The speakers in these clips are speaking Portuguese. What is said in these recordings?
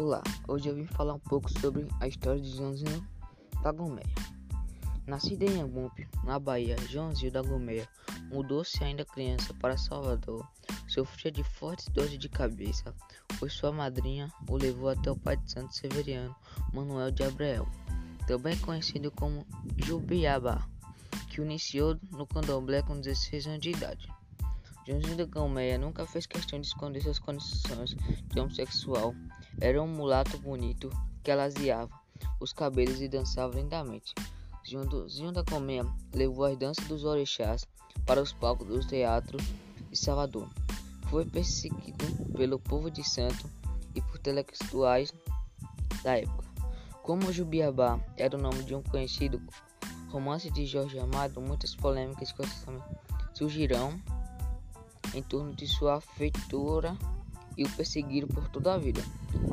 Olá, hoje eu vim falar um pouco sobre a história de Joãozinho da Gomeia. Nascido em Angupe, na Bahia, Joãozinho da Gomeia mudou-se ainda criança para Salvador. Sofria de fortes dores de cabeça, pois sua madrinha o levou até o pai de Santo Severiano, Manuel de Abrael, também conhecido como Jubiabá, que o iniciou no candomblé com 16 anos de idade. Joãozinho da Gomeia nunca fez questão de esconder suas condições de homossexual era um mulato bonito que alaziava os cabelos e dançava lindamente. Da Colmeia levou as danças dos orixás para os palcos do teatro de Salvador. Foi perseguido pelo povo de Santo e por intelectuais da época. Como Jubiabá era o nome de um conhecido romance de Jorge Amado, muitas polêmicas surgirão em torno de sua feitura e o perseguiram por toda a vida.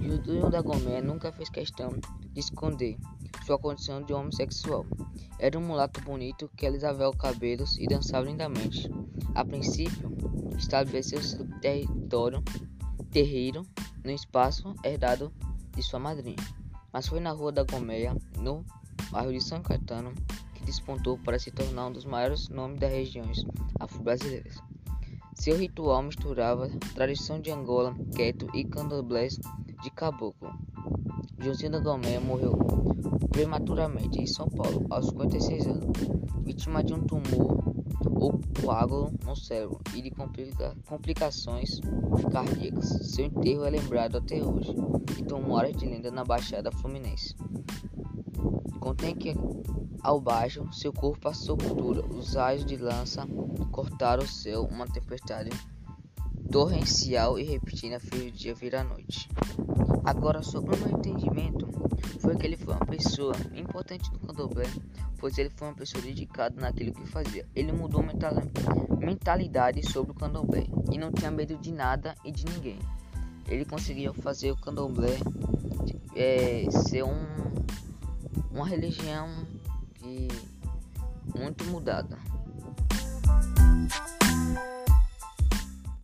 Judinho da Gomé nunca fez questão de esconder sua condição de homossexual. Era um mulato bonito que alisava os cabelos e dançava lindamente. A princípio, estabeleceu seu território terreiro no espaço herdado de sua madrinha. Mas foi na rua da Gomeia, no bairro de São Caetano, que despontou para se tornar um dos maiores nomes das regiões afro-brasileiras. Seu ritual misturava tradição de Angola, Queto e candomblés de caboclo. Josina Gomé morreu prematuramente em São Paulo aos 56 anos, vítima de um tumor ou coágulo no cérebro e de complica complicações cardíacas. Seu enterro é lembrado até hoje e tomou área de lenda na Baixada Fluminense. Contém que ao baixo, seu corpo passou por dura. Os raios de lança cortaram o céu. Uma tempestade torrencial e repentina fez o dia virar noite. Agora, sobre o meu entendimento, foi que ele foi uma pessoa importante no candomblé, pois ele foi uma pessoa dedicada naquilo que fazia. Ele mudou a mentalidade sobre o candomblé e não tinha medo de nada e de ninguém. Ele conseguiu fazer o candomblé é, ser um, uma religião e muito mudada.